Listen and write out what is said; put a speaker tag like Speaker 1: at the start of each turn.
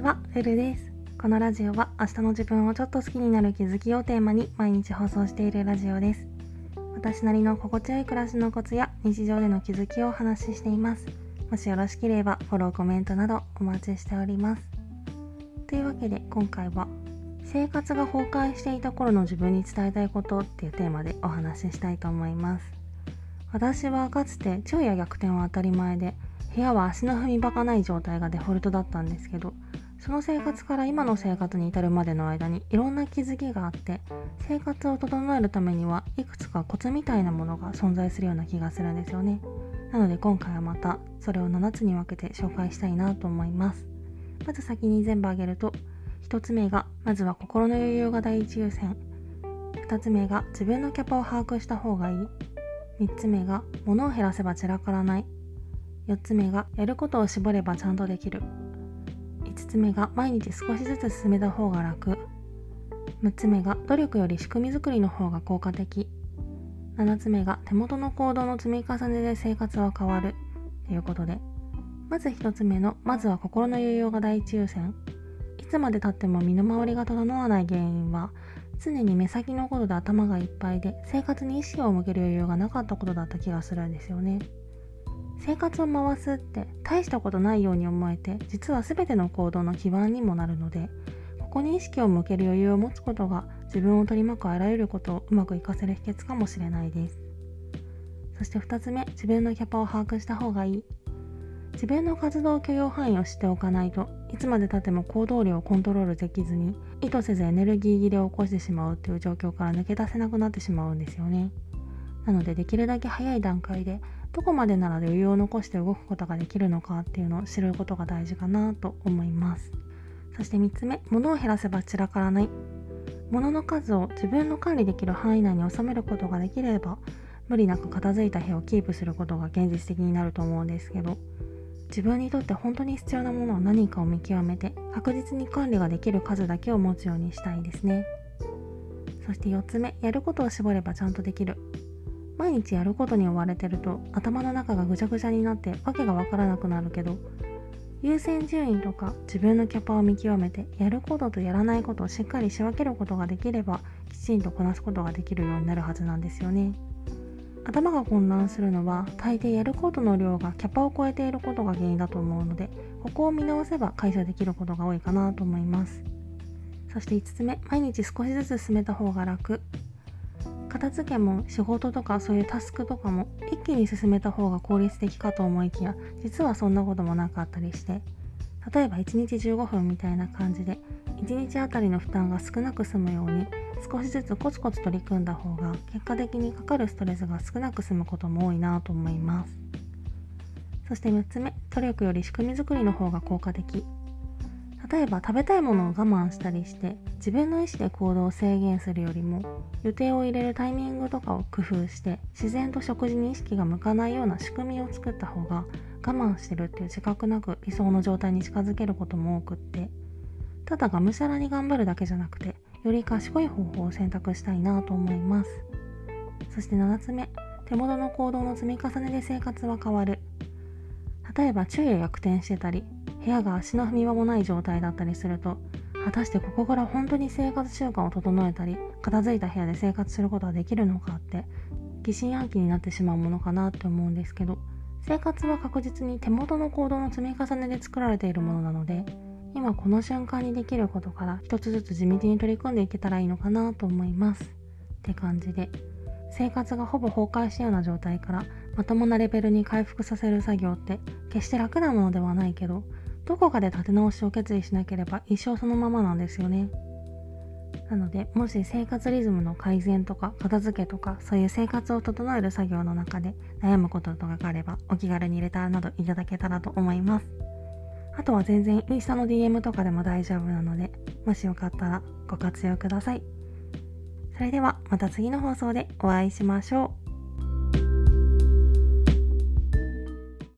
Speaker 1: ちは、ルルです。このラジオは明日の自分をちょっと好きになる気づきをテーマに毎日放送しているラジオです。私なりの心地よい暮らしのコツや日常での気づきをお話ししています。もしよろしければフォロー、コメントなどお待ちしております。というわけで今回は生活が崩壊していた頃の自分に伝えたいことっていうテーマでお話ししたいと思います。私はかつて昼夜逆転は当たり前で部屋は足の踏み場がない状態がデフォルトだったんですけどその生活から今の生活に至るまでの間にいろんな気づきがあって生活を整えるためにはいくつかコツみたいなものが存在するような気がするんですよね。なので今回はまたそれを7つに分けて紹介したいなと思います。まず先に全部挙げると1つ目がまずは心の余裕が第一優先。2つ目が自分のキャパを把握した方がいい。3つ目が物を減らせば散らからない。4つ目がやることを絞ればちゃんとできる。5つ目が毎日少しずつ進めた方が楽。6つ目が努力より仕組み作りの方が効果的。7つ目が手元の行動の積み重ねで生活は変わる。ということで。まず1つ目のまずは心の余裕が第一優先。いつまでたっても身の回りが整わない原因は常に目先のことで頭がいっぱいで生活に意識を向ける余裕がなかったことだった気がするんですよね。生活を回すって大したことないように思えて実は全ての行動の基盤にもなるのでここに意識を向ける余裕を持つことが自分を取り巻くあらゆることをうまく活かせる秘訣かもしれないです。そして2つ目自分のキャパを把握した方がいい。自分の活動許容範囲を知っておかないといつまでたっても行動量をコントロールできずに意図せずエネルギー切れを起こしてしまうという状況から抜け出せなくなってしまうんですよね。なのでできるだけ早い段階でどこまでなら余裕を残して動くことができるのかっていうのを知ることが大事かなと思います。そして3つ目物を減らせば散らからない。物の数を自分の管理できる範囲内に収めることができれば無理なく片付いた部屋をキープすることが現実的になると思うんですけど自分にとって本当に必要なものは何かを見極めて確実に管理ができる数だけを持つようにしたいですね。そして4つ目やることを絞ればちゃんとできる。毎日やることに追われてると頭の中がぐちゃぐちゃになってわけがわからなくなるけど優先順位とか自分のキャパを見極めてやることとやらないことをしっかり仕分けることができればきちんとこなすことができるようになるはずなんですよね。頭が混乱するのは大抵やることの量がキャパを超えていることが原因だと思うのでここを見直せば解消できることが多いかなと思います。そして5つ目毎日少しずつ進めた方が楽。片付けも仕事とかそういうタスクとかも一気に進めた方が効率的かと思いきや実はそんなこともなかったりして例えば1日15分みたいな感じで1日あたりの負担が少なく済むように少しずつコツコツ取り組んだ方が結果的にかかるストレスが少なく済むことも多いなと思います。そして6つ目努力より仕組み作りの方が効果的。例えば食べたいものを我慢したりして自分の意思で行動を制限するよりも予定を入れるタイミングとかを工夫して自然と食事に意識が向かないような仕組みを作った方が我慢してるっていう自覚なく理想の状態に近づけることも多くってただがむしゃらに頑張るだけじゃなくてより賢い方法を選択したいなと思います。そして7つ目手元の行動の積み重ねで生活は変わる。例えば昼夜逆転してたり部屋が足の踏み場もない状態だったりすると果たしてここから本当に生活習慣を整えたり片付いた部屋で生活することはできるのかって疑心暗鬼になってしまうものかなって思うんですけど生活は確実に手元の行動の積み重ねで作られているものなので今この瞬間にできることから一つずつ地道に取り組んでいけたらいいのかなと思います。って感じで生活がほぼ崩壊したような状態からまともなレベルに回復させる作業って決して楽なものではないけどどこかで立て直しを決意しなければ一生そのままなんですよね。なのでもし生活リズムの改善とか片付けとかそういう生活を整える作業の中で悩むこととかがあればお気軽にレターなどいただけたらと思います。あとは全然インスタの DM とかでも大丈夫なのでもしよかったらご活用ください。それではまた次の放送でお会いしましょう。